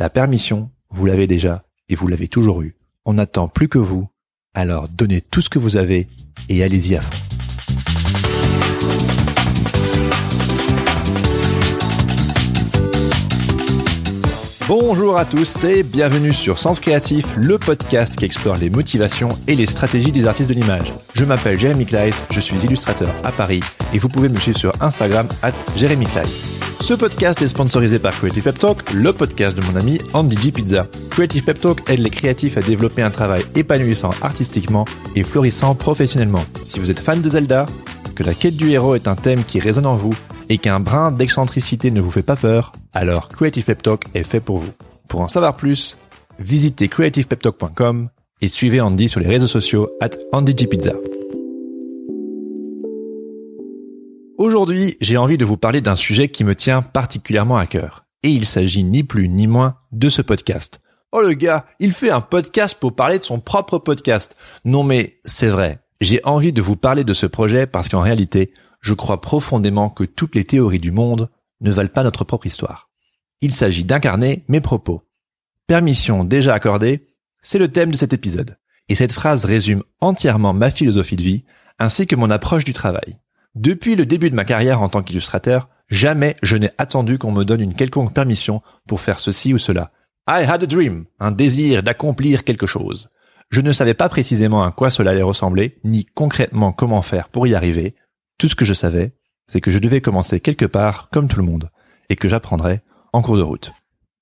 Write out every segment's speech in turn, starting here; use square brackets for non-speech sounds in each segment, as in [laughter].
La permission, vous l'avez déjà et vous l'avez toujours eue. On n'attend plus que vous. Alors donnez tout ce que vous avez et allez-y à fond. Bonjour à tous et bienvenue sur Sens Créatif, le podcast qui explore les motivations et les stratégies des artistes de l'image. Je m'appelle Jérémy Kleiss, je suis illustrateur à Paris et vous pouvez me suivre sur Instagram at Jérémy Kleiss. Ce podcast est sponsorisé par Creative Pep Talk, le podcast de mon ami Andy G Pizza. Creative Pep Talk aide les créatifs à développer un travail épanouissant artistiquement et florissant professionnellement. Si vous êtes fan de Zelda, que la quête du héros est un thème qui résonne en vous et qu'un brin d'excentricité ne vous fait pas peur, alors Creative Pep Talk est fait pour vous. Pour en savoir plus, visitez creativepeptalk.com et suivez Andy sur les réseaux sociaux at AndyGPizza. Aujourd'hui, j'ai envie de vous parler d'un sujet qui me tient particulièrement à cœur. Et il s'agit ni plus ni moins de ce podcast. Oh le gars, il fait un podcast pour parler de son propre podcast. Non mais c'est vrai, j'ai envie de vous parler de ce projet parce qu'en réalité, je crois profondément que toutes les théories du monde ne valent pas notre propre histoire. Il s'agit d'incarner mes propos. Permission déjà accordée, c'est le thème de cet épisode. Et cette phrase résume entièrement ma philosophie de vie, ainsi que mon approche du travail. Depuis le début de ma carrière en tant qu'illustrateur, jamais je n'ai attendu qu'on me donne une quelconque permission pour faire ceci ou cela. I had a dream, un désir d'accomplir quelque chose. Je ne savais pas précisément à quoi cela allait ressembler, ni concrètement comment faire pour y arriver. Tout ce que je savais, c'est que je devais commencer quelque part comme tout le monde, et que j'apprendrais en cours de route.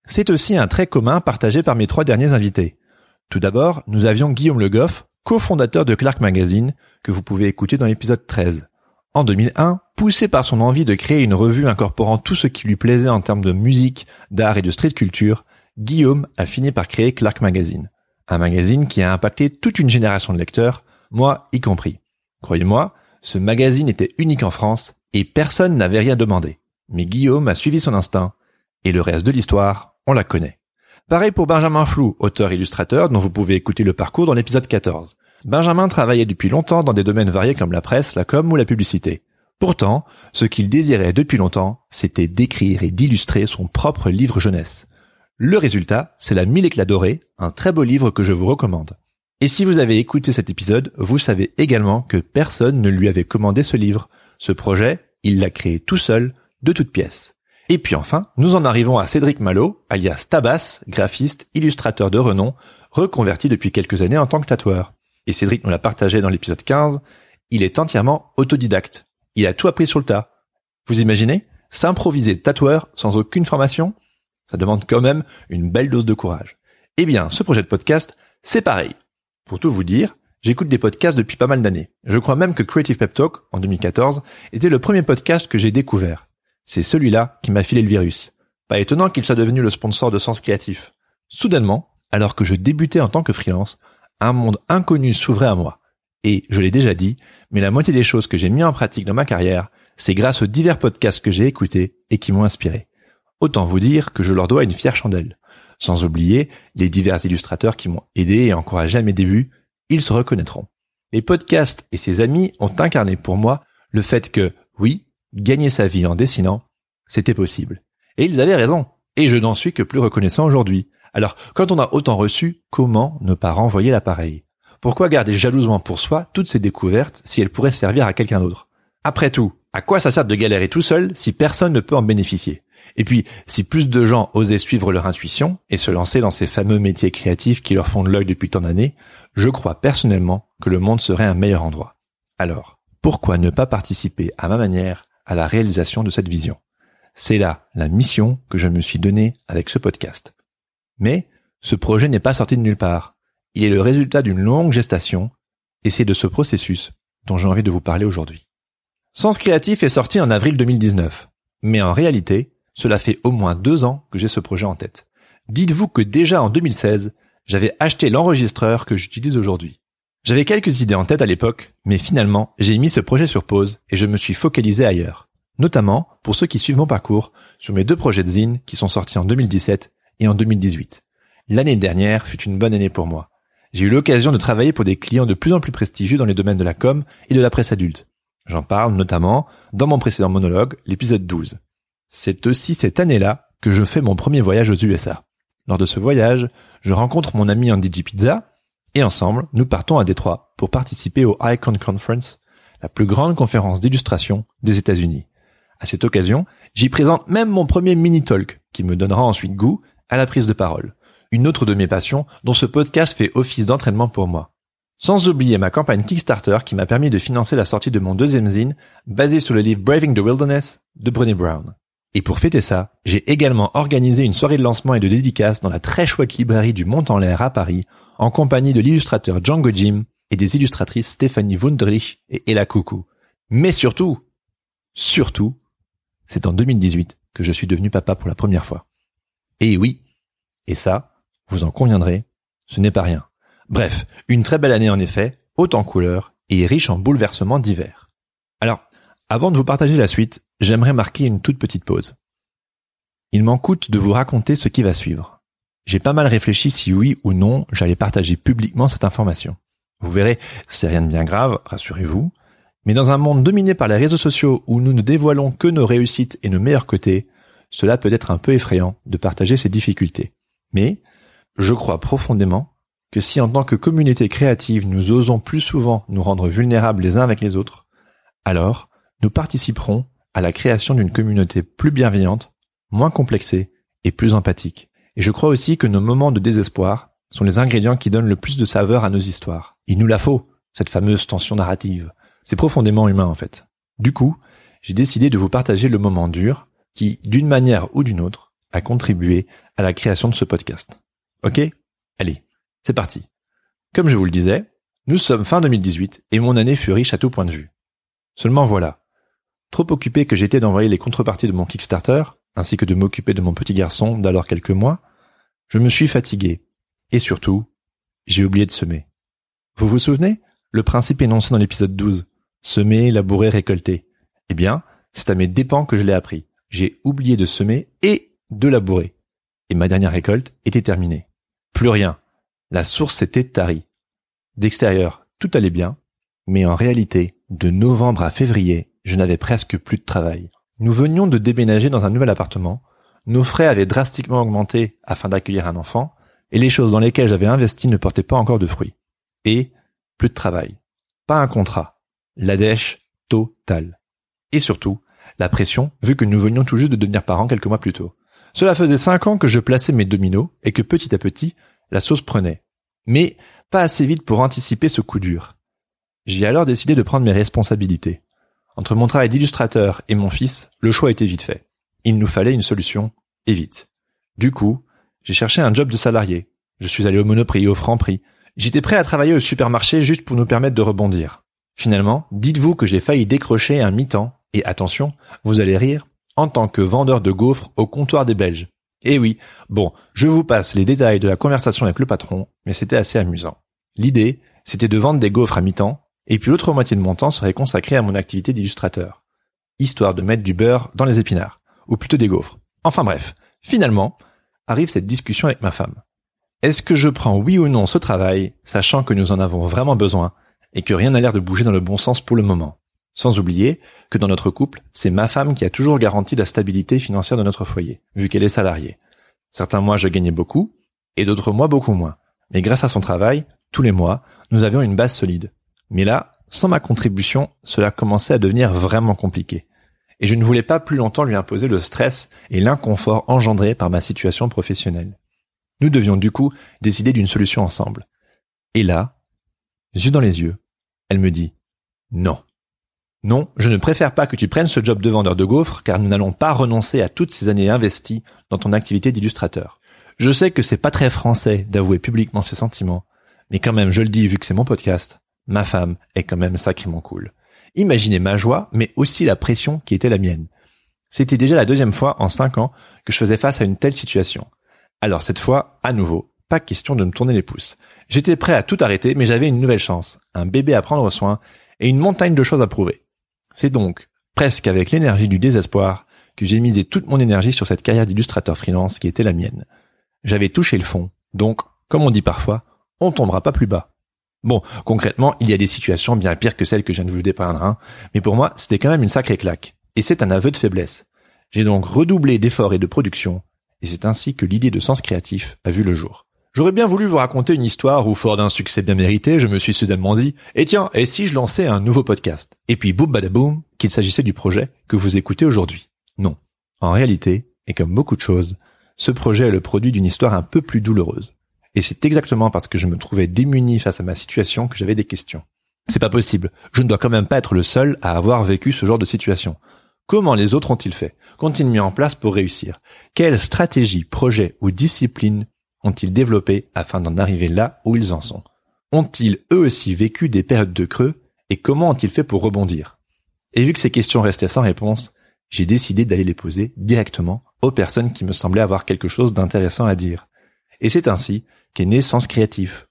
C'est aussi un trait commun partagé par mes trois derniers invités. Tout d'abord, nous avions Guillaume Le Goff, cofondateur de Clark Magazine, que vous pouvez écouter dans l'épisode 13. En 2001, poussé par son envie de créer une revue incorporant tout ce qui lui plaisait en termes de musique, d'art et de street culture, Guillaume a fini par créer Clark Magazine. Un magazine qui a impacté toute une génération de lecteurs, moi y compris. Croyez-moi, ce magazine était unique en France et personne n'avait rien demandé. Mais Guillaume a suivi son instinct et le reste de l'histoire, on la connaît. Pareil pour Benjamin Flou, auteur-illustrateur dont vous pouvez écouter le parcours dans l'épisode 14. Benjamin travaillait depuis longtemps dans des domaines variés comme la presse, la com ou la publicité. Pourtant, ce qu'il désirait depuis longtemps, c'était d'écrire et d'illustrer son propre livre jeunesse. Le résultat, c'est La Mille éclats dorés, un très beau livre que je vous recommande. Et si vous avez écouté cet épisode, vous savez également que personne ne lui avait commandé ce livre. Ce projet, il l'a créé tout seul, de toutes pièces. Et puis enfin, nous en arrivons à Cédric Malo, alias Tabas, graphiste, illustrateur de renom, reconverti depuis quelques années en tant que tatoueur. Et Cédric nous l'a partagé dans l'épisode 15, il est entièrement autodidacte. Il a tout appris sur le tas. Vous imaginez? S'improviser tatoueur sans aucune formation? Ça demande quand même une belle dose de courage. Eh bien, ce projet de podcast, c'est pareil. Pour tout vous dire, j'écoute des podcasts depuis pas mal d'années. Je crois même que Creative Pep Talk, en 2014, était le premier podcast que j'ai découvert. C'est celui-là qui m'a filé le virus. Pas étonnant qu'il soit devenu le sponsor de Sens Créatif. Soudainement, alors que je débutais en tant que freelance, un monde inconnu s'ouvrait à moi. Et, je l'ai déjà dit, mais la moitié des choses que j'ai mis en pratique dans ma carrière, c'est grâce aux divers podcasts que j'ai écoutés et qui m'ont inspiré. Autant vous dire que je leur dois une fière chandelle. Sans oublier les divers illustrateurs qui m'ont aidé et encouragé à mes débuts, ils se reconnaîtront. Les podcasts et ses amis ont incarné pour moi le fait que, oui, gagner sa vie en dessinant, c'était possible. Et ils avaient raison. Et je n'en suis que plus reconnaissant aujourd'hui. Alors, quand on a autant reçu, comment ne pas renvoyer l'appareil? Pourquoi garder jalousement pour soi toutes ces découvertes si elles pourraient servir à quelqu'un d'autre? Après tout, à quoi ça sert de galérer tout seul si personne ne peut en bénéficier? Et puis, si plus de gens osaient suivre leur intuition et se lancer dans ces fameux métiers créatifs qui leur font de l'œil depuis tant d'années, je crois personnellement que le monde serait un meilleur endroit. Alors, pourquoi ne pas participer à ma manière à la réalisation de cette vision? C'est là la mission que je me suis donnée avec ce podcast. Mais ce projet n'est pas sorti de nulle part. Il est le résultat d'une longue gestation et c'est de ce processus dont j'ai envie de vous parler aujourd'hui. Sens Créatif est sorti en avril 2019. Mais en réalité, cela fait au moins deux ans que j'ai ce projet en tête. Dites-vous que déjà en 2016, j'avais acheté l'enregistreur que j'utilise aujourd'hui. J'avais quelques idées en tête à l'époque, mais finalement, j'ai mis ce projet sur pause et je me suis focalisé ailleurs. Notamment pour ceux qui suivent mon parcours sur mes deux projets de zine qui sont sortis en 2017 et en 2018. L'année dernière fut une bonne année pour moi. J'ai eu l'occasion de travailler pour des clients de plus en plus prestigieux dans les domaines de la com et de la presse adulte. J'en parle notamment dans mon précédent monologue, l'épisode 12. C'est aussi cette année-là que je fais mon premier voyage aux USA. Lors de ce voyage, je rencontre mon ami Andy G. Pizza, et ensemble, nous partons à Détroit pour participer au Icon Conference, la plus grande conférence d'illustration des États-Unis. À cette occasion, j'y présente même mon premier mini-talk qui me donnera ensuite goût à la prise de parole. Une autre de mes passions dont ce podcast fait office d'entraînement pour moi. Sans oublier ma campagne Kickstarter qui m'a permis de financer la sortie de mon deuxième zine basé sur le livre Braving the Wilderness de Brené Brown. Et pour fêter ça, j'ai également organisé une soirée de lancement et de dédicace dans la très chouette librairie du Mont en l'air à Paris en compagnie de l'illustrateur Django Jim et des illustratrices Stéphanie Wunderlich et Ella Coucou. Mais surtout, surtout, c'est en 2018 que je suis devenu papa pour la première fois. Et oui, et ça, vous en conviendrez, ce n'est pas rien. Bref, une très belle année en effet, haute en couleurs et riche en bouleversements divers. Alors, avant de vous partager la suite, j'aimerais marquer une toute petite pause. Il m'en coûte de vous raconter ce qui va suivre. J'ai pas mal réfléchi si oui ou non j'allais partager publiquement cette information. Vous verrez, c'est rien de bien grave, rassurez-vous. Mais dans un monde dominé par les réseaux sociaux où nous ne dévoilons que nos réussites et nos meilleurs côtés, cela peut être un peu effrayant de partager ces difficultés. Mais je crois profondément que si en tant que communauté créative nous osons plus souvent nous rendre vulnérables les uns avec les autres, alors nous participerons à la création d'une communauté plus bienveillante, moins complexée et plus empathique. Et je crois aussi que nos moments de désespoir sont les ingrédients qui donnent le plus de saveur à nos histoires. Il nous la faut, cette fameuse tension narrative. C'est profondément humain en fait. Du coup, j'ai décidé de vous partager le moment dur qui, d'une manière ou d'une autre, a contribué à la création de ce podcast. Ok? Allez, c'est parti. Comme je vous le disais, nous sommes fin 2018 et mon année fut riche à tout point de vue. Seulement voilà. Trop occupé que j'étais d'envoyer les contreparties de mon Kickstarter, ainsi que de m'occuper de mon petit garçon d'alors quelques mois, je me suis fatigué. Et surtout, j'ai oublié de semer. Vous vous souvenez? Le principe énoncé dans l'épisode 12. Semer, labourer, récolter. Eh bien, c'est à mes dépens que je l'ai appris. J'ai oublié de semer et de labourer. Et ma dernière récolte était terminée. Plus rien. La source était tarie. D'extérieur, tout allait bien. Mais en réalité, de novembre à février, je n'avais presque plus de travail. Nous venions de déménager dans un nouvel appartement, nos frais avaient drastiquement augmenté afin d'accueillir un enfant, et les choses dans lesquelles j'avais investi ne portaient pas encore de fruits. Et plus de travail. Pas un contrat. La dèche totale. Et surtout, la pression, vu que nous venions tout juste de devenir parents quelques mois plus tôt. Cela faisait cinq ans que je plaçais mes dominos et que petit à petit, la sauce prenait. Mais pas assez vite pour anticiper ce coup dur. J'ai alors décidé de prendre mes responsabilités. Entre mon travail d'illustrateur et mon fils, le choix était vite fait. Il nous fallait une solution, et vite. Du coup, j'ai cherché un job de salarié. Je suis allé au Monoprix, au Franprix. J'étais prêt à travailler au supermarché juste pour nous permettre de rebondir. Finalement, dites-vous que j'ai failli décrocher un mi-temps, et attention, vous allez rire, en tant que vendeur de gaufres au comptoir des Belges. Eh oui, bon, je vous passe les détails de la conversation avec le patron, mais c'était assez amusant. L'idée, c'était de vendre des gaufres à mi-temps, et puis l'autre moitié de mon temps serait consacrée à mon activité d'illustrateur. Histoire de mettre du beurre dans les épinards ou plutôt des gaufres. Enfin bref, finalement, arrive cette discussion avec ma femme. Est-ce que je prends oui ou non ce travail, sachant que nous en avons vraiment besoin et que rien n'a l'air de bouger dans le bon sens pour le moment? Sans oublier que dans notre couple, c'est ma femme qui a toujours garanti la stabilité financière de notre foyer, vu qu'elle est salariée. Certains mois je gagnais beaucoup, et d'autres mois beaucoup moins. Mais grâce à son travail, tous les mois, nous avions une base solide. Mais là, sans ma contribution, cela commençait à devenir vraiment compliqué et je ne voulais pas plus longtemps lui imposer le stress et l'inconfort engendrés par ma situation professionnelle. Nous devions du coup décider d'une solution ensemble. Et là, yeux dans les yeux, elle me dit non. Non, je ne préfère pas que tu prennes ce job de vendeur de gaufres car nous n'allons pas renoncer à toutes ces années investies dans ton activité d'illustrateur. Je sais que c'est pas très français d'avouer publiquement ses sentiments, mais quand même je le dis vu que c'est mon podcast, ma femme est quand même sacrément cool. Imaginez ma joie, mais aussi la pression qui était la mienne. C'était déjà la deuxième fois en cinq ans que je faisais face à une telle situation. Alors cette fois, à nouveau, pas question de me tourner les pouces. J'étais prêt à tout arrêter, mais j'avais une nouvelle chance, un bébé à prendre soin et une montagne de choses à prouver. C'est donc, presque avec l'énergie du désespoir, que j'ai misé toute mon énergie sur cette carrière d'illustrateur freelance qui était la mienne. J'avais touché le fond, donc, comme on dit parfois, on tombera pas plus bas. Bon, concrètement, il y a des situations bien pires que celles que je viens de vous dépeindre, hein, mais pour moi, c'était quand même une sacrée claque. Et c'est un aveu de faiblesse. J'ai donc redoublé d'efforts et de production, et c'est ainsi que l'idée de sens créatif a vu le jour. J'aurais bien voulu vous raconter une histoire où, fort d'un succès bien mérité, je me suis soudainement dit, eh tiens, et si je lançais un nouveau podcast? Et puis boum badaboum, qu'il s'agissait du projet que vous écoutez aujourd'hui. Non. En réalité, et comme beaucoup de choses, ce projet est le produit d'une histoire un peu plus douloureuse. Et c'est exactement parce que je me trouvais démuni face à ma situation que j'avais des questions. C'est pas possible. Je ne dois quand même pas être le seul à avoir vécu ce genre de situation. Comment les autres ont-ils fait? Qu'ont-ils mis en place pour réussir? Quelles stratégies, projets ou disciplines ont-ils développé afin d'en arriver là où ils en sont? Ont-ils eux aussi vécu des périodes de creux? Et comment ont-ils fait pour rebondir? Et vu que ces questions restaient sans réponse, j'ai décidé d'aller les poser directement aux personnes qui me semblaient avoir quelque chose d'intéressant à dire. Et c'est ainsi qu'est né Sens Créatif.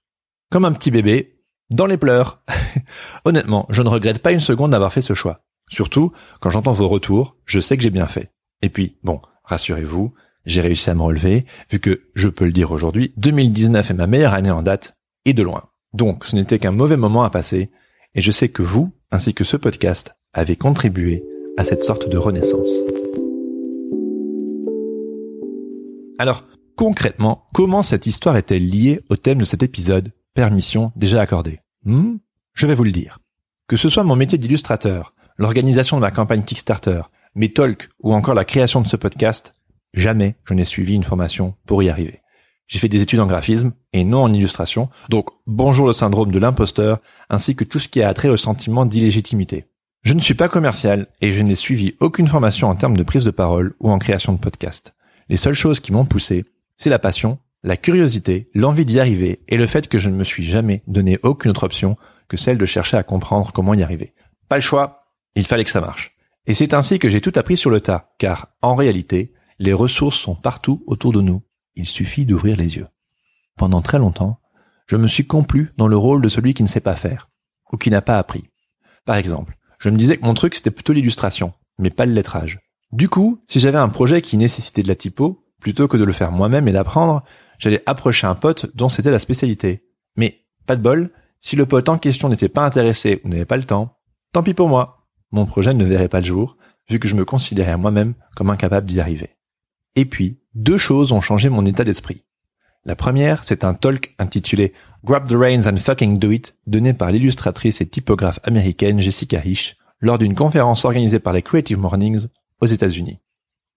Comme un petit bébé, dans les pleurs. [laughs] Honnêtement, je ne regrette pas une seconde d'avoir fait ce choix. Surtout, quand j'entends vos retours, je sais que j'ai bien fait. Et puis, bon, rassurez-vous, j'ai réussi à me relever, vu que, je peux le dire aujourd'hui, 2019 est ma meilleure année en date, et de loin. Donc, ce n'était qu'un mauvais moment à passer, et je sais que vous, ainsi que ce podcast, avez contribué à cette sorte de renaissance. Alors, concrètement, comment cette histoire est-elle liée au thème de cet épisode, permission déjà accordée hmm? Je vais vous le dire. Que ce soit mon métier d'illustrateur, l'organisation de ma campagne Kickstarter, mes talks ou encore la création de ce podcast, jamais je n'ai suivi une formation pour y arriver. J'ai fait des études en graphisme et non en illustration, donc bonjour le syndrome de l'imposteur ainsi que tout ce qui a trait au sentiment d'illégitimité. Je ne suis pas commercial et je n'ai suivi aucune formation en termes de prise de parole ou en création de podcast. Les seules choses qui m'ont poussé, c'est la passion, la curiosité, l'envie d'y arriver et le fait que je ne me suis jamais donné aucune autre option que celle de chercher à comprendre comment y arriver. Pas le choix, il fallait que ça marche. Et c'est ainsi que j'ai tout appris sur le tas, car en réalité, les ressources sont partout autour de nous. Il suffit d'ouvrir les yeux. Pendant très longtemps, je me suis complu dans le rôle de celui qui ne sait pas faire, ou qui n'a pas appris. Par exemple, je me disais que mon truc c'était plutôt l'illustration, mais pas le lettrage. Du coup, si j'avais un projet qui nécessitait de la typo, plutôt que de le faire moi-même et d'apprendre, j'allais approcher un pote dont c'était la spécialité. Mais, pas de bol, si le pote en question n'était pas intéressé ou n'avait pas le temps, tant pis pour moi mon projet ne verrait pas le jour, vu que je me considérais moi-même comme incapable d'y arriver. Et puis, deux choses ont changé mon état d'esprit. La première, c'est un talk intitulé Grab the Reins and Fucking Do It, donné par l'illustratrice et typographe américaine Jessica Hish lors d'une conférence organisée par les Creative Mornings aux États-Unis.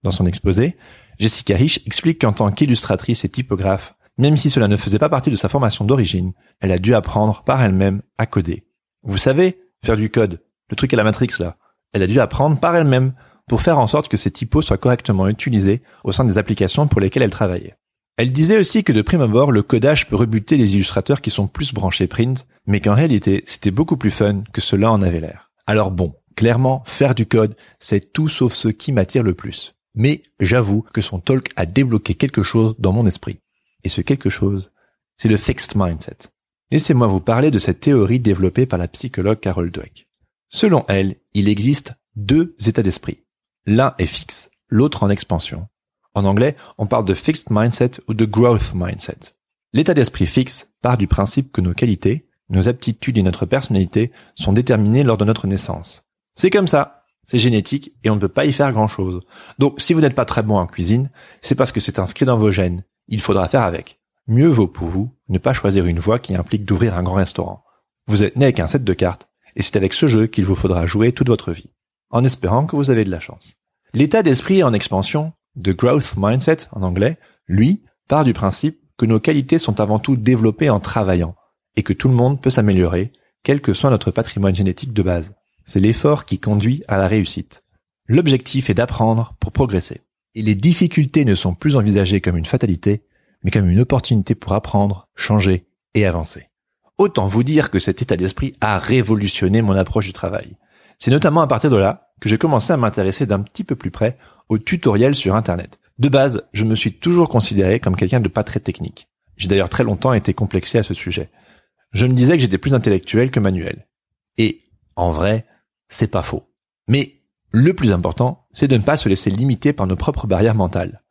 Dans son exposé, Jessica Hish explique qu'en tant qu'illustratrice et typographe, même si cela ne faisait pas partie de sa formation d'origine, elle a dû apprendre par elle-même à coder. Vous savez, faire du code, le truc à la Matrix là. Elle a dû apprendre par elle-même pour faire en sorte que ces typos soient correctement utilisés au sein des applications pour lesquelles elle travaillait. Elle disait aussi que de prime abord, le codage peut rebuter les illustrateurs qui sont plus branchés print, mais qu'en réalité, c'était beaucoup plus fun que cela en avait l'air. Alors bon, clairement, faire du code, c'est tout sauf ce qui m'attire le plus. Mais j'avoue que son talk a débloqué quelque chose dans mon esprit. Et ce quelque chose, c'est le fixed mindset. Laissez-moi vous parler de cette théorie développée par la psychologue Carol Dweck. Selon elle, il existe deux états d'esprit. L'un est fixe, l'autre en expansion. En anglais, on parle de fixed mindset ou de growth mindset. L'état d'esprit fixe part du principe que nos qualités, nos aptitudes et notre personnalité sont déterminées lors de notre naissance. C'est comme ça, c'est génétique et on ne peut pas y faire grand chose. Donc si vous n'êtes pas très bon en cuisine, c'est parce que c'est inscrit dans vos gènes. Il faudra faire avec. Mieux vaut pour vous ne pas choisir une voie qui implique d'ouvrir un grand restaurant. Vous êtes né avec un set de cartes et c'est avec ce jeu qu'il vous faudra jouer toute votre vie, en espérant que vous avez de la chance. L'état d'esprit en expansion, de growth mindset en anglais, lui, part du principe que nos qualités sont avant tout développées en travaillant, et que tout le monde peut s'améliorer, quel que soit notre patrimoine génétique de base. C'est l'effort qui conduit à la réussite. L'objectif est d'apprendre pour progresser. Et les difficultés ne sont plus envisagées comme une fatalité, mais comme une opportunité pour apprendre, changer et avancer. Autant vous dire que cet état d'esprit a révolutionné mon approche du travail. C'est notamment à partir de là que j'ai commencé à m'intéresser d'un petit peu plus près aux tutoriels sur Internet. De base, je me suis toujours considéré comme quelqu'un de pas très technique. J'ai d'ailleurs très longtemps été complexé à ce sujet. Je me disais que j'étais plus intellectuel que manuel. Et, en vrai, c'est pas faux. Mais, le plus important, c'est de ne pas se laisser limiter par nos propres barrières mentales.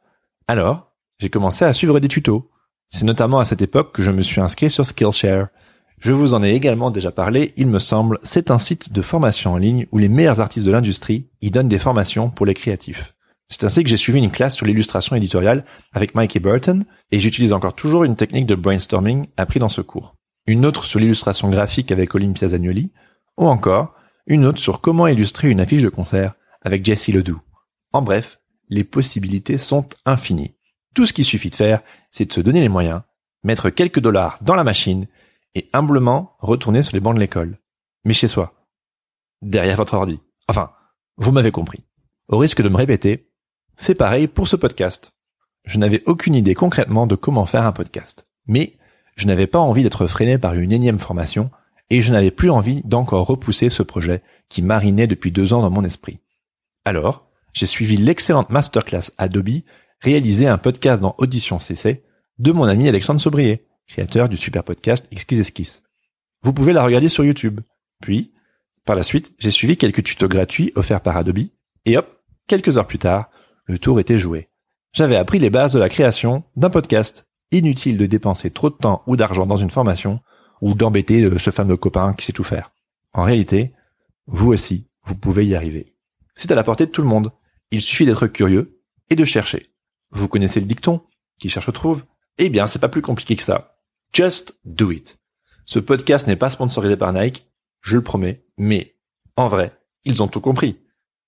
Alors, j'ai commencé à suivre des tutos. C'est notamment à cette époque que je me suis inscrit sur Skillshare. Je vous en ai également déjà parlé, il me semble, c'est un site de formation en ligne où les meilleurs artistes de l'industrie y donnent des formations pour les créatifs. C'est ainsi que j'ai suivi une classe sur l'illustration éditoriale avec Mikey Burton et j'utilise encore toujours une technique de brainstorming appris dans ce cours. Une autre sur l'illustration graphique avec Olympia Zagnoli ou encore une autre sur comment illustrer une affiche de concert avec Jesse Ledoux. En bref, les possibilités sont infinies. Tout ce qu'il suffit de faire, c'est de se donner les moyens, mettre quelques dollars dans la machine et humblement retourner sur les bancs de l'école. Mais chez soi. Derrière votre ordi. Enfin, vous m'avez compris. Au risque de me répéter, c'est pareil pour ce podcast. Je n'avais aucune idée concrètement de comment faire un podcast. Mais je n'avais pas envie d'être freiné par une énième formation et je n'avais plus envie d'encore repousser ce projet qui marinait depuis deux ans dans mon esprit. Alors, j'ai suivi l'excellente masterclass Adobe réalisée un podcast dans Audition CC de mon ami Alexandre Sobrier, créateur du super podcast Exquise Esquisse. Vous pouvez la regarder sur YouTube. Puis, par la suite, j'ai suivi quelques tutos gratuits offerts par Adobe et hop, quelques heures plus tard, le tour était joué. J'avais appris les bases de la création d'un podcast. Inutile de dépenser trop de temps ou d'argent dans une formation ou d'embêter euh, ce fameux copain qui sait tout faire. En réalité, vous aussi, vous pouvez y arriver. C'est à la portée de tout le monde. Il suffit d'être curieux et de chercher. Vous connaissez le dicton qui cherche trouve? Eh bien, c'est pas plus compliqué que ça. Just do it. Ce podcast n'est pas sponsorisé par Nike, je le promets, mais en vrai, ils ont tout compris.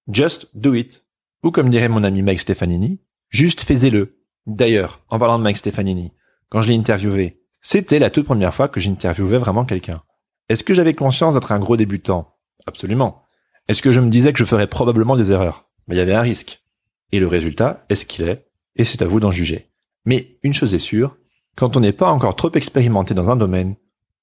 Just do it. Ou comme dirait mon ami Mike Stefanini, juste faisez-le. D'ailleurs, en parlant de Mike Stefanini, quand je l'ai interviewé, c'était la toute première fois que j'interviewais vraiment quelqu'un. Est-ce que j'avais conscience d'être un gros débutant? Absolument. Est-ce que je me disais que je ferais probablement des erreurs? Mais il y avait un risque. Et le résultat est ce qu'il est, et c'est à vous d'en juger. Mais une chose est sûre, quand on n'est pas encore trop expérimenté dans un domaine,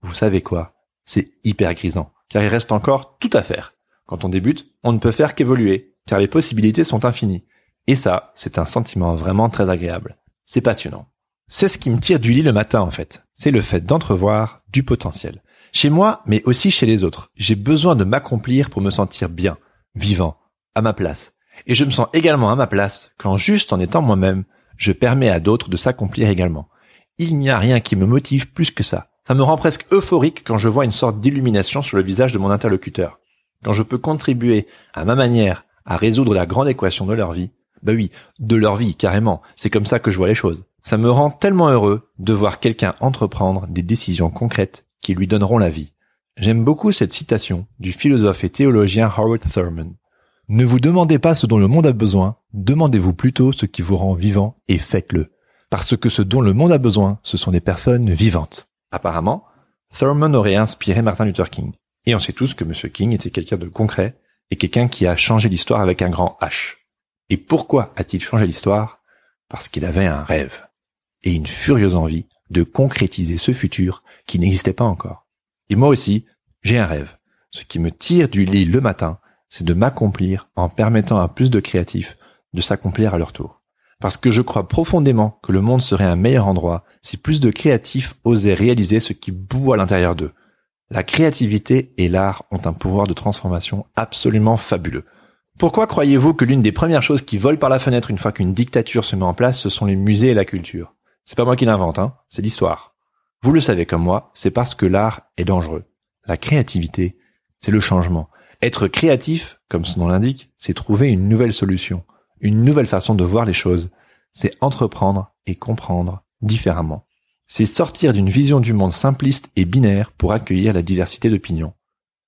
vous savez quoi? C'est hyper grisant, car il reste encore tout à faire. Quand on débute, on ne peut faire qu'évoluer, car les possibilités sont infinies. Et ça, c'est un sentiment vraiment très agréable. C'est passionnant. C'est ce qui me tire du lit le matin en fait. C'est le fait d'entrevoir du potentiel. Chez moi, mais aussi chez les autres. J'ai besoin de m'accomplir pour me sentir bien, vivant, à ma place. Et je me sens également à ma place quand juste en étant moi-même, je permets à d'autres de s'accomplir également. Il n'y a rien qui me motive plus que ça. Ça me rend presque euphorique quand je vois une sorte d'illumination sur le visage de mon interlocuteur. Quand je peux contribuer à ma manière à résoudre la grande équation de leur vie. Bah oui, de leur vie, carrément. C'est comme ça que je vois les choses. Ça me rend tellement heureux de voir quelqu'un entreprendre des décisions concrètes qui lui donneront la vie. J'aime beaucoup cette citation du philosophe et théologien Howard Thurman. Ne vous demandez pas ce dont le monde a besoin, demandez-vous plutôt ce qui vous rend vivant et faites-le. Parce que ce dont le monde a besoin, ce sont des personnes vivantes. Apparemment, Thurman aurait inspiré Martin Luther King. Et on sait tous que M. King était quelqu'un de concret et quelqu'un qui a changé l'histoire avec un grand H. Et pourquoi a-t-il changé l'histoire? Parce qu'il avait un rêve et une furieuse envie de concrétiser ce futur qui n'existait pas encore. Et moi aussi, j'ai un rêve. Ce qui me tire du lit le matin, c'est de m'accomplir en permettant à plus de créatifs de s'accomplir à leur tour. Parce que je crois profondément que le monde serait un meilleur endroit si plus de créatifs osaient réaliser ce qui bout à l'intérieur d'eux, la créativité et l'art ont un pouvoir de transformation absolument fabuleux. Pourquoi croyez-vous que l'une des premières choses qui volent par la fenêtre une fois qu'une dictature se met en place, ce sont les musées et la culture? C'est pas moi qui l'invente, hein, c'est l'histoire. Vous le savez comme moi, c'est parce que l'art est dangereux. La créativité, c'est le changement. Être créatif, comme son nom l'indique, c'est trouver une nouvelle solution, une nouvelle façon de voir les choses. C'est entreprendre et comprendre différemment c'est sortir d'une vision du monde simpliste et binaire pour accueillir la diversité d'opinions.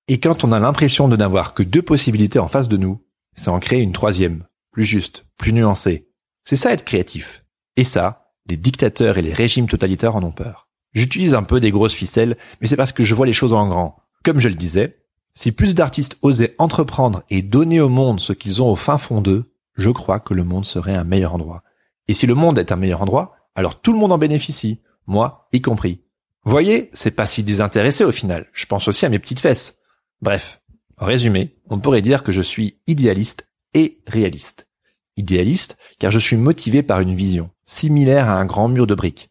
Et quand on a l'impression de n'avoir que deux possibilités en face de nous, c'est en créer une troisième, plus juste, plus nuancée. C'est ça être créatif. Et ça, les dictateurs et les régimes totalitaires en ont peur. J'utilise un peu des grosses ficelles, mais c'est parce que je vois les choses en grand. Comme je le disais, si plus d'artistes osaient entreprendre et donner au monde ce qu'ils ont au fin fond d'eux, je crois que le monde serait un meilleur endroit. Et si le monde est un meilleur endroit, alors tout le monde en bénéficie moi y compris. Voyez, c'est pas si désintéressé au final, je pense aussi à mes petites fesses. Bref, en résumé, On pourrait dire que je suis idéaliste et réaliste. Idéaliste car je suis motivé par une vision, similaire à un grand mur de briques.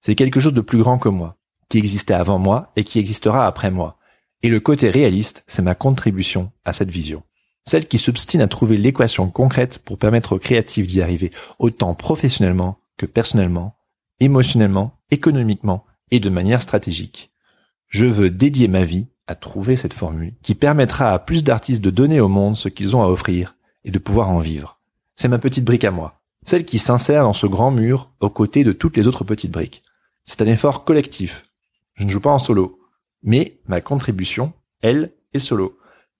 C'est quelque chose de plus grand que moi, qui existait avant moi et qui existera après moi. Et le côté réaliste, c'est ma contribution à cette vision. Celle qui s'obstine à trouver l'équation concrète pour permettre aux créatifs d'y arriver, autant professionnellement que personnellement, émotionnellement, économiquement et de manière stratégique. Je veux dédier ma vie à trouver cette formule qui permettra à plus d'artistes de donner au monde ce qu'ils ont à offrir et de pouvoir en vivre. C'est ma petite brique à moi, celle qui s'insère dans ce grand mur aux côtés de toutes les autres petites briques. C'est un effort collectif. Je ne joue pas en solo, mais ma contribution, elle, est solo,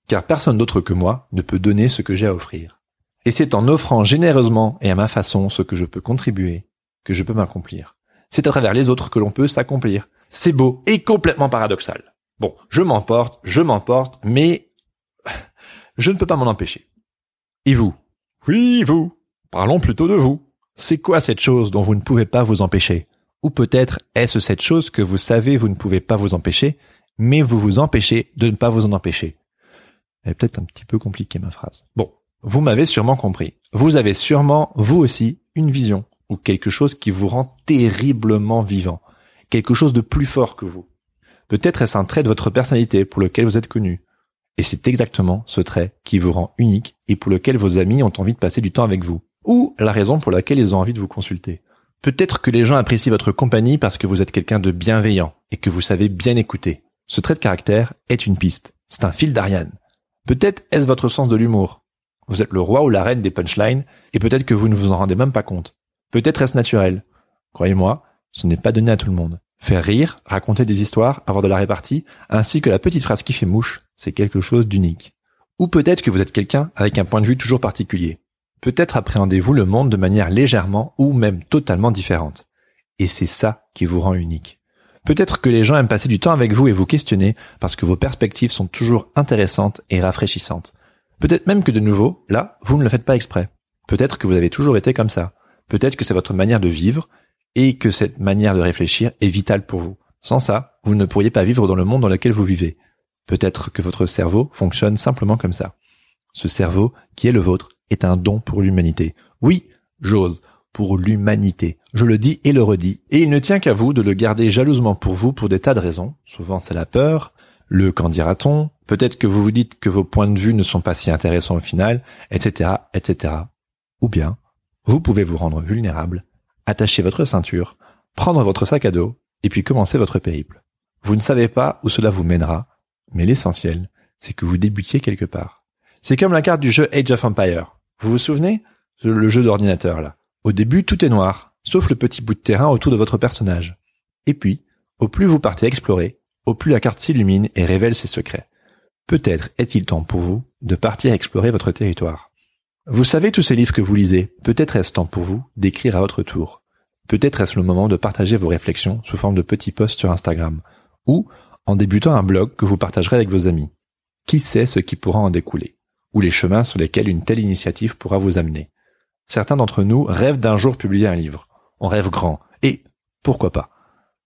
car personne d'autre que moi ne peut donner ce que j'ai à offrir. Et c'est en offrant généreusement et à ma façon ce que je peux contribuer que je peux m'accomplir. C'est à travers les autres que l'on peut s'accomplir. C'est beau et complètement paradoxal. Bon, je m'emporte, je m'emporte, mais [laughs] je ne peux pas m'en empêcher. Et vous? Oui, vous. Parlons plutôt de vous. C'est quoi cette chose dont vous ne pouvez pas vous empêcher? Ou peut-être est-ce cette chose que vous savez vous ne pouvez pas vous empêcher, mais vous vous empêchez de ne pas vous en empêcher? Elle est peut-être un petit peu compliquée ma phrase. Bon, vous m'avez sûrement compris. Vous avez sûrement, vous aussi, une vision, ou quelque chose qui vous rend terriblement vivant, quelque chose de plus fort que vous. Peut-être est-ce un trait de votre personnalité pour lequel vous êtes connu. Et c'est exactement ce trait qui vous rend unique et pour lequel vos amis ont envie de passer du temps avec vous. Ou la raison pour laquelle ils ont envie de vous consulter. Peut-être que les gens apprécient votre compagnie parce que vous êtes quelqu'un de bienveillant et que vous savez bien écouter. Ce trait de caractère est une piste. C'est un fil d'Ariane. Peut-être est-ce votre sens de l'humour. Vous êtes le roi ou la reine des punchlines et peut-être que vous ne vous en rendez même pas compte. Peut-être est-ce naturel. Croyez-moi, ce n'est pas donné à tout le monde. Faire rire, raconter des histoires, avoir de la répartie, ainsi que la petite phrase qui fait mouche, c'est quelque chose d'unique. Ou peut-être que vous êtes quelqu'un avec un point de vue toujours particulier. Peut-être appréhendez-vous le monde de manière légèrement ou même totalement différente. Et c'est ça qui vous rend unique. Peut-être que les gens aiment passer du temps avec vous et vous questionner parce que vos perspectives sont toujours intéressantes et rafraîchissantes. Peut-être même que de nouveau, là, vous ne le faites pas exprès. Peut-être que vous avez toujours été comme ça. Peut-être que c'est votre manière de vivre et que cette manière de réfléchir est vitale pour vous. Sans ça, vous ne pourriez pas vivre dans le monde dans lequel vous vivez. Peut-être que votre cerveau fonctionne simplement comme ça. Ce cerveau, qui est le vôtre, est un don pour l'humanité. Oui, j'ose, pour l'humanité. Je le dis et le redis. Et il ne tient qu'à vous de le garder jalousement pour vous pour des tas de raisons. Souvent c'est la peur, le qu'en dira-t-on, peut-être que vous vous dites que vos points de vue ne sont pas si intéressants au final, etc., etc. Ou bien, vous pouvez vous rendre vulnérable, attacher votre ceinture, prendre votre sac à dos, et puis commencer votre périple. Vous ne savez pas où cela vous mènera, mais l'essentiel, c'est que vous débutiez quelque part. C'est comme la carte du jeu Age of Empire. Vous vous souvenez Le jeu d'ordinateur, là? Au début, tout est noir, sauf le petit bout de terrain autour de votre personnage. Et puis, au plus vous partez explorer, au plus la carte s'illumine et révèle ses secrets. Peut-être est-il temps pour vous de partir explorer votre territoire. Vous savez tous ces livres que vous lisez, peut-être est-ce temps pour vous d'écrire à votre tour. Peut-être est-ce le moment de partager vos réflexions sous forme de petits posts sur Instagram, ou en débutant un blog que vous partagerez avec vos amis. Qui sait ce qui pourra en découler, ou les chemins sur lesquels une telle initiative pourra vous amener. Certains d'entre nous rêvent d'un jour publier un livre. On rêve grand, et pourquoi pas?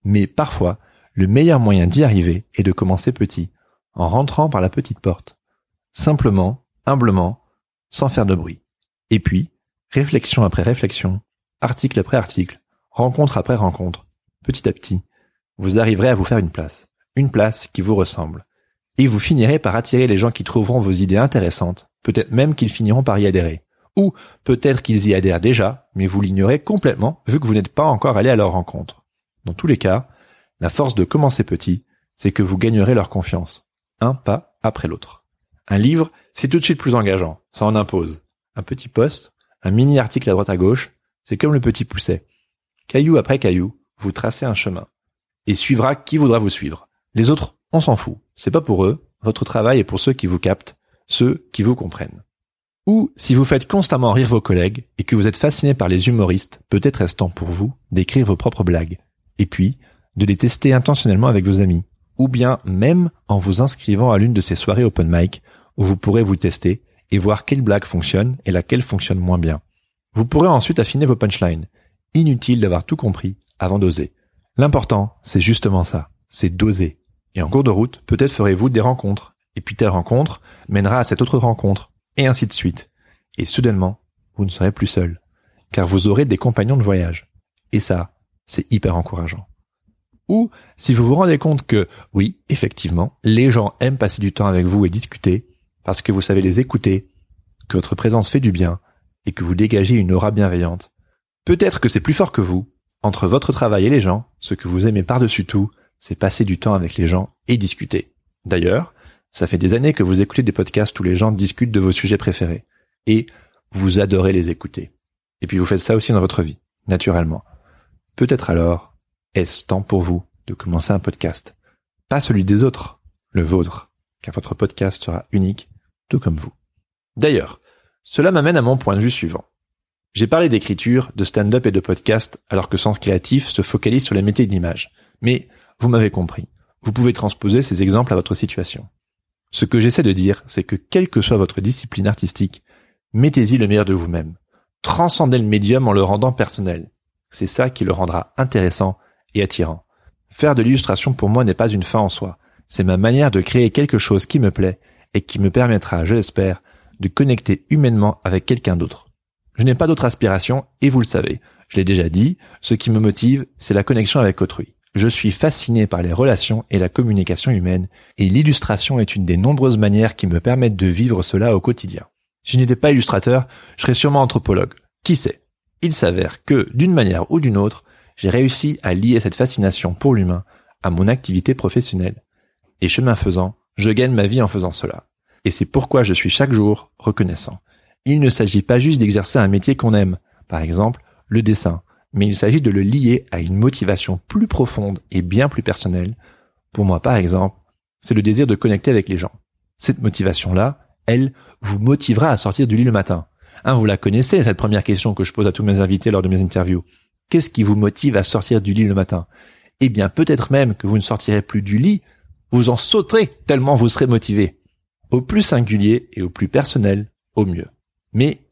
Mais parfois, le meilleur moyen d'y arriver est de commencer petit, en rentrant par la petite porte. Simplement, humblement, sans faire de bruit. Et puis, réflexion après réflexion, article après article, rencontre après rencontre, petit à petit, vous arriverez à vous faire une place. Une place qui vous ressemble. Et vous finirez par attirer les gens qui trouveront vos idées intéressantes, peut-être même qu'ils finiront par y adhérer. Ou peut-être qu'ils y adhèrent déjà, mais vous l'ignorez complètement vu que vous n'êtes pas encore allé à leur rencontre. Dans tous les cas, la force de commencer petit, c'est que vous gagnerez leur confiance, un pas après l'autre. Un livre, c'est tout de suite plus engageant, ça en impose. Un petit poste, un mini article à droite à gauche, c'est comme le petit pousset. Caillou après caillou, vous tracez un chemin. Et suivra qui voudra vous suivre. Les autres, on s'en fout. C'est pas pour eux. Votre travail est pour ceux qui vous captent, ceux qui vous comprennent. Ou, si vous faites constamment rire vos collègues et que vous êtes fasciné par les humoristes, peut-être est-ce temps pour vous d'écrire vos propres blagues. Et puis, de les tester intentionnellement avec vos amis. Ou bien même en vous inscrivant à l'une de ces soirées open mic où vous pourrez vous tester et voir quelle blague fonctionne et laquelle fonctionne moins bien. Vous pourrez ensuite affiner vos punchlines. Inutile d'avoir tout compris avant d'oser. L'important, c'est justement ça, c'est d'oser. Et en cours de route, peut-être ferez-vous des rencontres Et puis telle rencontre mènera à cette autre rencontre, et ainsi de suite. Et soudainement, vous ne serez plus seul, car vous aurez des compagnons de voyage. Et ça, c'est hyper encourageant. Ou si vous vous rendez compte que, oui, effectivement, les gens aiment passer du temps avec vous et discuter, parce que vous savez les écouter, que votre présence fait du bien, et que vous dégagez une aura bienveillante. Peut-être que c'est plus fort que vous. Entre votre travail et les gens, ce que vous aimez par-dessus tout, c'est passer du temps avec les gens et discuter. D'ailleurs, ça fait des années que vous écoutez des podcasts où les gens discutent de vos sujets préférés. Et vous adorez les écouter. Et puis vous faites ça aussi dans votre vie, naturellement. Peut-être alors, est-ce temps pour vous de commencer un podcast? Pas celui des autres, le vôtre, car votre podcast sera unique, tout comme vous. D'ailleurs, cela m'amène à mon point de vue suivant. J'ai parlé d'écriture, de stand-up et de podcast, alors que Sens Créatif se focalise sur les métiers de l'image. Mais vous m'avez compris. Vous pouvez transposer ces exemples à votre situation. Ce que j'essaie de dire, c'est que quelle que soit votre discipline artistique, mettez-y le meilleur de vous-même. Transcendez le médium en le rendant personnel. C'est ça qui le rendra intéressant et attirant. Faire de l'illustration pour moi n'est pas une fin en soi. C'est ma manière de créer quelque chose qui me plaît et qui me permettra, je l'espère, de connecter humainement avec quelqu'un d'autre. Je n'ai pas d'autre aspiration et vous le savez. Je l'ai déjà dit, ce qui me motive, c'est la connexion avec autrui. Je suis fasciné par les relations et la communication humaine et l'illustration est une des nombreuses manières qui me permettent de vivre cela au quotidien. Si je n'étais pas illustrateur, je serais sûrement anthropologue. Qui sait? Il s'avère que, d'une manière ou d'une autre, j'ai réussi à lier cette fascination pour l'humain à mon activité professionnelle. Et chemin faisant, je gagne ma vie en faisant cela et c'est pourquoi je suis chaque jour reconnaissant. Il ne s'agit pas juste d'exercer un métier qu'on aime, par exemple le dessin, mais il s'agit de le lier à une motivation plus profonde et bien plus personnelle. Pour moi, par exemple, c'est le désir de connecter avec les gens. Cette motivation-là, elle, vous motivera à sortir du lit le matin. Hein, vous la connaissez, cette première question que je pose à tous mes invités lors de mes interviews. Qu'est-ce qui vous motive à sortir du lit le matin? Eh bien, peut-être même que vous ne sortirez plus du lit, vous en sauterez tellement vous serez motivé. Au plus singulier et au plus personnel, au mieux. Mais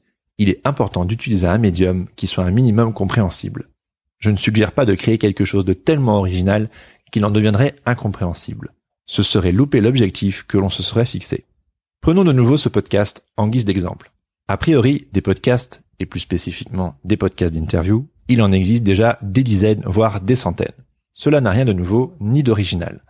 il est important d'utiliser un médium qui soit un minimum compréhensible. Je ne suggère pas de créer quelque chose de tellement original qu'il en deviendrait incompréhensible. Ce serait louper l'objectif que l'on se serait fixé. Prenons de nouveau ce podcast en guise d'exemple. A priori, des podcasts, et plus spécifiquement des podcasts d'interview, il en existe déjà des dizaines, voire des centaines. Cela n'a rien de nouveau ni d'original.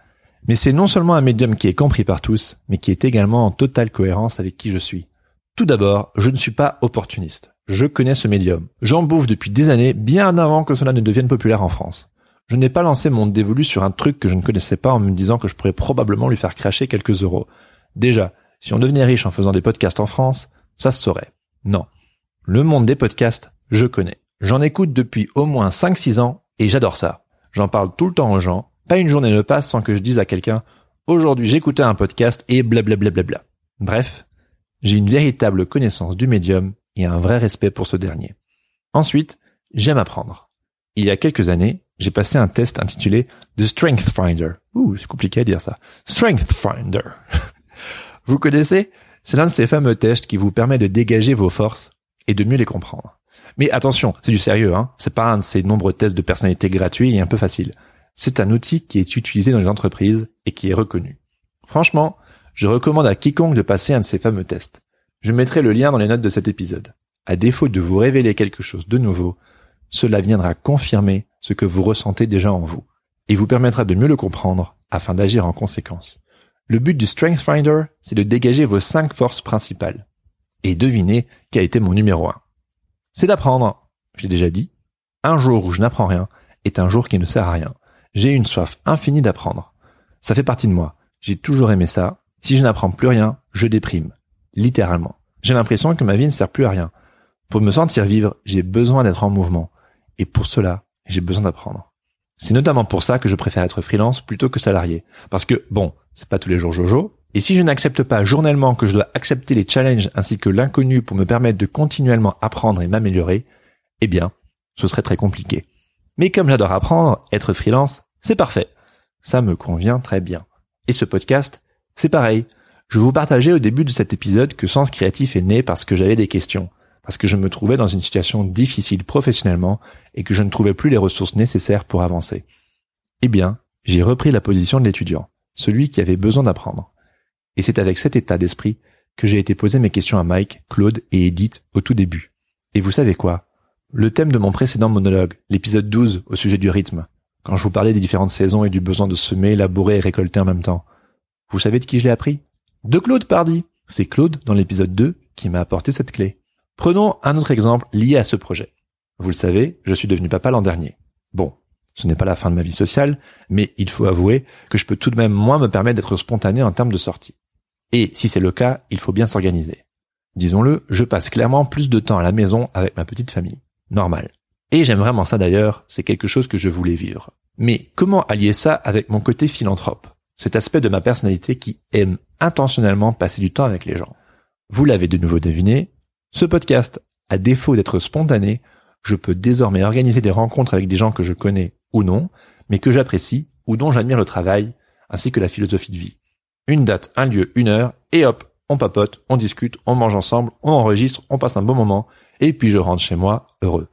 Mais c'est non seulement un médium qui est compris par tous, mais qui est également en totale cohérence avec qui je suis. Tout d'abord, je ne suis pas opportuniste. Je connais ce médium. J'en bouffe depuis des années, bien avant que cela ne devienne populaire en France. Je n'ai pas lancé mon dévolu sur un truc que je ne connaissais pas en me disant que je pourrais probablement lui faire cracher quelques euros. Déjà, si on devenait riche en faisant des podcasts en France, ça se saurait. Non. Le monde des podcasts, je connais. J'en écoute depuis au moins 5-6 ans et j'adore ça. J'en parle tout le temps aux gens pas une journée ne passe sans que je dise à quelqu'un aujourd'hui j'écoutais un podcast et blablabla. Bref, j'ai une véritable connaissance du médium et un vrai respect pour ce dernier. Ensuite, j'aime apprendre. Il y a quelques années, j'ai passé un test intitulé The Strength Finder. Ouh, c'est compliqué à dire ça. Strength Finder. [laughs] vous connaissez? C'est l'un de ces fameux tests qui vous permet de dégager vos forces et de mieux les comprendre. Mais attention, c'est du sérieux, hein. C'est pas un de ces nombreux tests de personnalité gratuits et un peu faciles. C'est un outil qui est utilisé dans les entreprises et qui est reconnu. Franchement, je recommande à quiconque de passer un de ces fameux tests. Je mettrai le lien dans les notes de cet épisode. À défaut de vous révéler quelque chose de nouveau, cela viendra confirmer ce que vous ressentez déjà en vous et vous permettra de mieux le comprendre afin d'agir en conséquence. Le but du Strength Finder, c'est de dégager vos cinq forces principales. Et devinez quel a été mon numéro un. C'est d'apprendre. J'ai déjà dit. Un jour où je n'apprends rien est un jour qui ne sert à rien. J'ai une soif infinie d'apprendre. Ça fait partie de moi. J'ai toujours aimé ça. Si je n'apprends plus rien, je déprime. Littéralement. J'ai l'impression que ma vie ne sert plus à rien. Pour me sentir vivre, j'ai besoin d'être en mouvement. Et pour cela, j'ai besoin d'apprendre. C'est notamment pour ça que je préfère être freelance plutôt que salarié. Parce que, bon, c'est pas tous les jours Jojo. Et si je n'accepte pas journellement que je dois accepter les challenges ainsi que l'inconnu pour me permettre de continuellement apprendre et m'améliorer, eh bien, ce serait très compliqué. Mais comme j'adore apprendre, être freelance, c'est parfait. Ça me convient très bien. Et ce podcast, c'est pareil. Je vous partageais au début de cet épisode que Sens Créatif est né parce que j'avais des questions, parce que je me trouvais dans une situation difficile professionnellement et que je ne trouvais plus les ressources nécessaires pour avancer. Eh bien, j'ai repris la position de l'étudiant, celui qui avait besoin d'apprendre. Et c'est avec cet état d'esprit que j'ai été poser mes questions à Mike, Claude et Edith au tout début. Et vous savez quoi? Le thème de mon précédent monologue, l'épisode 12 au sujet du rythme, quand je vous parlais des différentes saisons et du besoin de semer, labourer et récolter en même temps. Vous savez de qui je l'ai appris? De Claude Pardy. C'est Claude, dans l'épisode 2, qui m'a apporté cette clé. Prenons un autre exemple lié à ce projet. Vous le savez, je suis devenu papa l'an dernier. Bon, ce n'est pas la fin de ma vie sociale, mais il faut avouer que je peux tout de même moins me permettre d'être spontané en termes de sortie. Et si c'est le cas, il faut bien s'organiser. Disons-le, je passe clairement plus de temps à la maison avec ma petite famille. Normal. Et j'aime vraiment ça d'ailleurs, c'est quelque chose que je voulais vivre. Mais comment allier ça avec mon côté philanthrope? Cet aspect de ma personnalité qui aime intentionnellement passer du temps avec les gens. Vous l'avez de nouveau deviné, ce podcast, à défaut d'être spontané, je peux désormais organiser des rencontres avec des gens que je connais ou non, mais que j'apprécie ou dont j'admire le travail, ainsi que la philosophie de vie. Une date, un lieu, une heure, et hop, on papote, on discute, on mange ensemble, on enregistre, on passe un bon moment, et puis je rentre chez moi, heureux.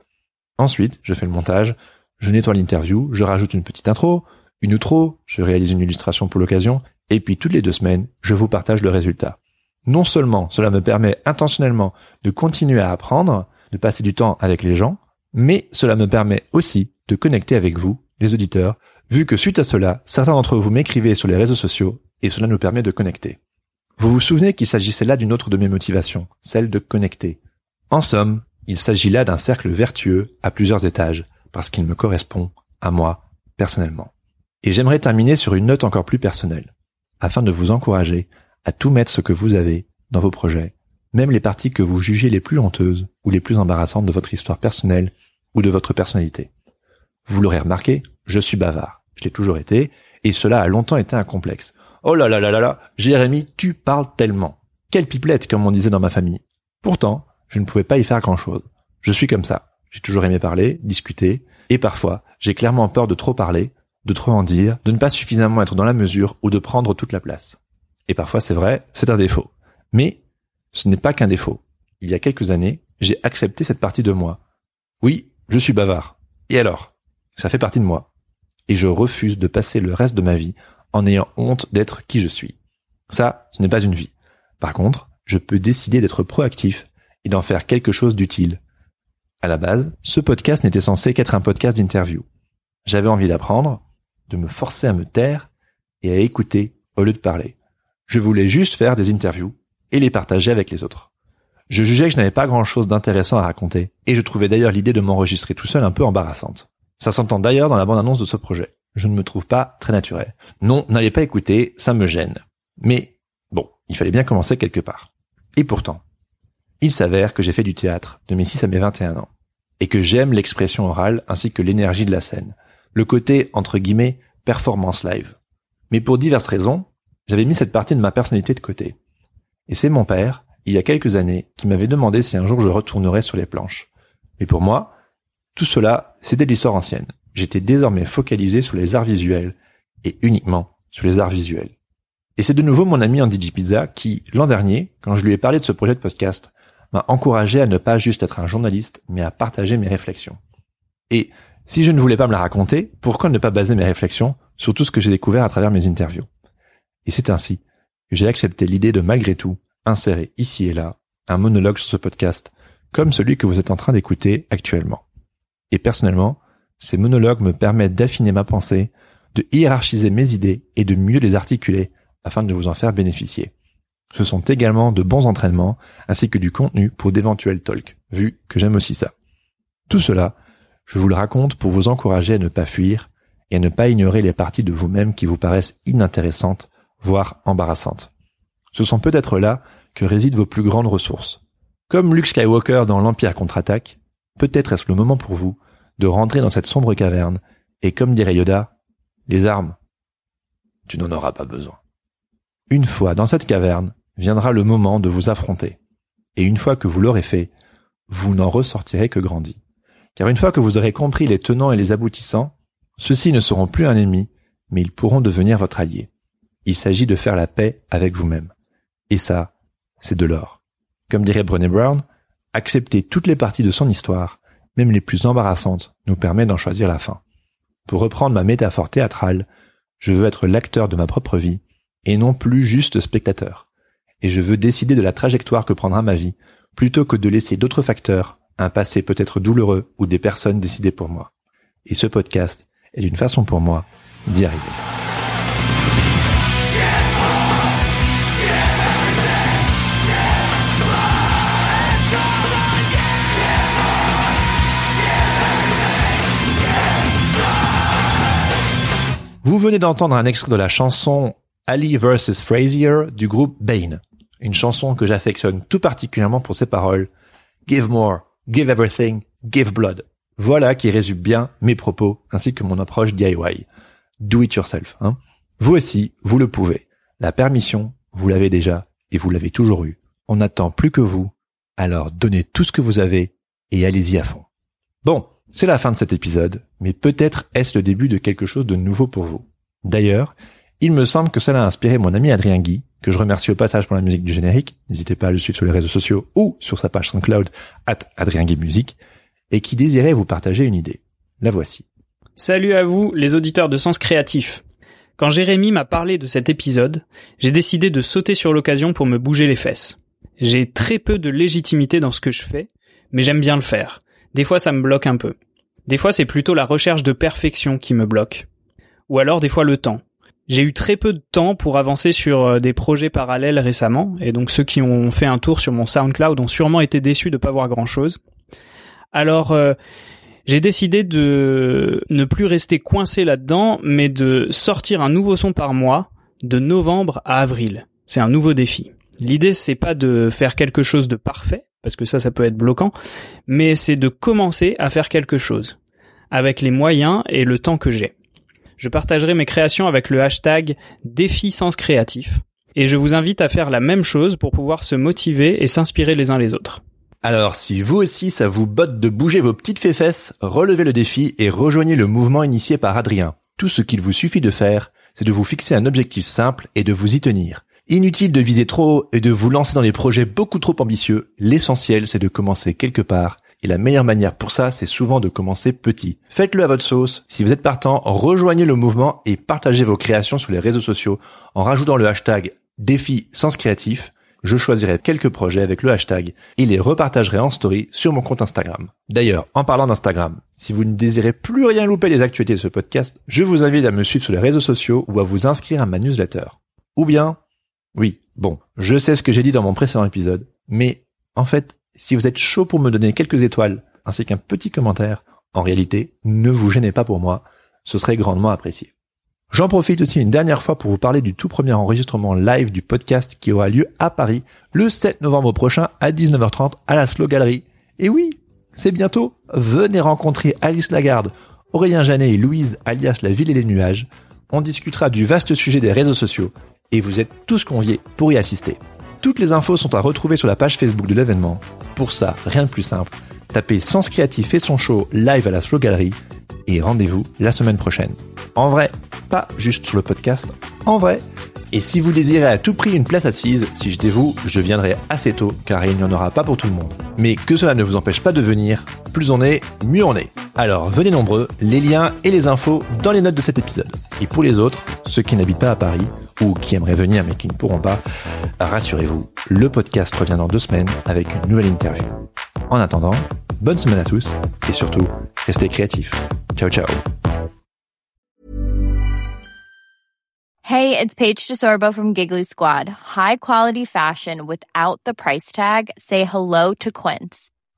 Ensuite, je fais le montage, je nettoie l'interview, je rajoute une petite intro, une outro, je réalise une illustration pour l'occasion, et puis toutes les deux semaines, je vous partage le résultat. Non seulement cela me permet intentionnellement de continuer à apprendre, de passer du temps avec les gens, mais cela me permet aussi de connecter avec vous, les auditeurs, vu que suite à cela, certains d'entre vous m'écrivez sur les réseaux sociaux et cela nous permet de connecter. Vous vous souvenez qu'il s'agissait là d'une autre de mes motivations, celle de connecter. En somme, il s'agit là d'un cercle vertueux à plusieurs étages, parce qu'il me correspond à moi, personnellement. Et j'aimerais terminer sur une note encore plus personnelle, afin de vous encourager à tout mettre ce que vous avez dans vos projets, même les parties que vous jugez les plus honteuses ou les plus embarrassantes de votre histoire personnelle ou de votre personnalité. Vous l'aurez remarqué, je suis bavard. Je l'ai toujours été, et cela a longtemps été un complexe. Oh là là là là là, Jérémy, tu parles tellement. Quelle pipelette, comme on disait dans ma famille. Pourtant, je ne pouvais pas y faire grand chose. Je suis comme ça. J'ai toujours aimé parler, discuter, et parfois, j'ai clairement peur de trop parler, de trop en dire, de ne pas suffisamment être dans la mesure ou de prendre toute la place. Et parfois, c'est vrai, c'est un défaut. Mais ce n'est pas qu'un défaut. Il y a quelques années, j'ai accepté cette partie de moi. Oui, je suis bavard. Et alors? Ça fait partie de moi. Et je refuse de passer le reste de ma vie en ayant honte d'être qui je suis. Ça, ce n'est pas une vie. Par contre, je peux décider d'être proactif et d'en faire quelque chose d'utile. À la base, ce podcast n'était censé qu'être un podcast d'interview. J'avais envie d'apprendre, de me forcer à me taire et à écouter au lieu de parler. Je voulais juste faire des interviews et les partager avec les autres. Je jugeais que je n'avais pas grand chose d'intéressant à raconter, et je trouvais d'ailleurs l'idée de m'enregistrer tout seul un peu embarrassante. Ça s'entend d'ailleurs dans la bande-annonce de ce projet je ne me trouve pas très naturel. Non, n'allez pas écouter, ça me gêne. Mais bon, il fallait bien commencer quelque part. Et pourtant, il s'avère que j'ai fait du théâtre de mes 6 à mes 21 ans, et que j'aime l'expression orale ainsi que l'énergie de la scène, le côté, entre guillemets, performance live. Mais pour diverses raisons, j'avais mis cette partie de ma personnalité de côté. Et c'est mon père, il y a quelques années, qui m'avait demandé si un jour je retournerais sur les planches. Mais pour moi, tout cela, c'était l'histoire ancienne j'étais désormais focalisé sur les arts visuels, et uniquement sur les arts visuels. Et c'est de nouveau mon ami Andy Pizza qui, l'an dernier, quand je lui ai parlé de ce projet de podcast, m'a encouragé à ne pas juste être un journaliste, mais à partager mes réflexions. Et si je ne voulais pas me la raconter, pourquoi ne pas baser mes réflexions sur tout ce que j'ai découvert à travers mes interviews? Et c'est ainsi que j'ai accepté l'idée de malgré tout insérer ici et là un monologue sur ce podcast, comme celui que vous êtes en train d'écouter actuellement. Et personnellement, ces monologues me permettent d'affiner ma pensée, de hiérarchiser mes idées et de mieux les articuler afin de vous en faire bénéficier. Ce sont également de bons entraînements ainsi que du contenu pour d'éventuels talks, vu que j'aime aussi ça. Tout cela, je vous le raconte pour vous encourager à ne pas fuir et à ne pas ignorer les parties de vous-même qui vous paraissent inintéressantes, voire embarrassantes. Ce sont peut-être là que résident vos plus grandes ressources. Comme Luke Skywalker dans l'Empire contre-attaque, peut-être est-ce le moment pour vous de rentrer dans cette sombre caverne, et comme dirait Yoda, les armes, tu n'en auras pas besoin. Une fois dans cette caverne, viendra le moment de vous affronter. Et une fois que vous l'aurez fait, vous n'en ressortirez que grandi. Car une fois que vous aurez compris les tenants et les aboutissants, ceux-ci ne seront plus un ennemi, mais ils pourront devenir votre allié. Il s'agit de faire la paix avec vous-même. Et ça, c'est de l'or. Comme dirait Brené Brown, accepter toutes les parties de son histoire même les plus embarrassantes, nous permet d'en choisir la fin. Pour reprendre ma métaphore théâtrale, je veux être l'acteur de ma propre vie et non plus juste spectateur. Et je veux décider de la trajectoire que prendra ma vie, plutôt que de laisser d'autres facteurs, un passé peut-être douloureux ou des personnes décider pour moi. Et ce podcast est une façon pour moi d'y arriver. Vous venez d'entendre un extrait de la chanson Ali vs Frazier du groupe Bane. Une chanson que j'affectionne tout particulièrement pour ses paroles. Give more, give everything, give blood. Voilà qui résume bien mes propos ainsi que mon approche DIY. Do it yourself, hein. Vous aussi, vous le pouvez. La permission, vous l'avez déjà et vous l'avez toujours eu. On n'attend plus que vous. Alors donnez tout ce que vous avez et allez-y à fond. Bon, c'est la fin de cet épisode, mais peut-être est-ce le début de quelque chose de nouveau pour vous. D'ailleurs, il me semble que cela a inspiré mon ami Adrien Guy, que je remercie au passage pour la musique du générique. N'hésitez pas à le suivre sur les réseaux sociaux ou sur sa page SoundCloud, at Adrien Guy Musique, et qui désirait vous partager une idée. La voici. Salut à vous, les auditeurs de Sens Créatif. Quand Jérémy m'a parlé de cet épisode, j'ai décidé de sauter sur l'occasion pour me bouger les fesses. J'ai très peu de légitimité dans ce que je fais, mais j'aime bien le faire. Des fois, ça me bloque un peu. Des fois, c'est plutôt la recherche de perfection qui me bloque. Ou alors, des fois, le temps. J'ai eu très peu de temps pour avancer sur euh, des projets parallèles récemment, et donc ceux qui ont fait un tour sur mon SoundCloud ont sûrement été déçus de pas voir grand chose. Alors, euh, j'ai décidé de ne plus rester coincé là-dedans, mais de sortir un nouveau son par mois, de novembre à avril. C'est un nouveau défi. L'idée, c'est pas de faire quelque chose de parfait, parce que ça, ça peut être bloquant, mais c'est de commencer à faire quelque chose, avec les moyens et le temps que j'ai. Je partagerai mes créations avec le hashtag défi sens créatif, et je vous invite à faire la même chose pour pouvoir se motiver et s'inspirer les uns les autres. Alors, si vous aussi ça vous botte de bouger vos petites fesses, relevez le défi et rejoignez le mouvement initié par Adrien. Tout ce qu'il vous suffit de faire, c'est de vous fixer un objectif simple et de vous y tenir. Inutile de viser trop et de vous lancer dans des projets beaucoup trop ambitieux. L'essentiel, c'est de commencer quelque part. Et la meilleure manière pour ça, c'est souvent de commencer petit. Faites-le à votre sauce. Si vous êtes partant, rejoignez le mouvement et partagez vos créations sur les réseaux sociaux en rajoutant le hashtag défi sens créatif. Je choisirai quelques projets avec le hashtag et les repartagerai en story sur mon compte Instagram. D'ailleurs, en parlant d'Instagram, si vous ne désirez plus rien louper des actualités de ce podcast, je vous invite à me suivre sur les réseaux sociaux ou à vous inscrire à ma newsletter. Ou bien, oui, bon, je sais ce que j'ai dit dans mon précédent épisode, mais en fait, si vous êtes chaud pour me donner quelques étoiles ainsi qu'un petit commentaire, en réalité, ne vous gênez pas pour moi, ce serait grandement apprécié. J'en profite aussi une dernière fois pour vous parler du tout premier enregistrement live du podcast qui aura lieu à Paris le 7 novembre prochain à 19h30 à la Slow Gallery. Et oui, c'est bientôt. Venez rencontrer Alice Lagarde, Aurélien Janet et Louise alias La Ville et les Nuages. On discutera du vaste sujet des réseaux sociaux et vous êtes tous conviés pour y assister. Toutes les infos sont à retrouver sur la page Facebook de l'événement. Pour ça, rien de plus simple, tapez Sens Créatif et son show live à la Slow Gallery et rendez-vous la semaine prochaine. En vrai, pas juste sur le podcast, en vrai. Et si vous désirez à tout prix une place assise, si je dévoue, je viendrai assez tôt car il n'y en aura pas pour tout le monde. Mais que cela ne vous empêche pas de venir, plus on est, mieux on est. Alors venez nombreux, les liens et les infos dans les notes de cet épisode. Et pour les autres, ceux qui n'habitent pas à Paris, ou qui aimeraient venir mais qui ne pourront pas, rassurez-vous, le podcast revient dans deux semaines avec une nouvelle interview. En attendant, bonne semaine à tous et surtout, restez créatifs. Ciao ciao. Hey, it's Paige DeSorbo from Giggly Squad. High quality fashion without the price tag. Say hello to Quince.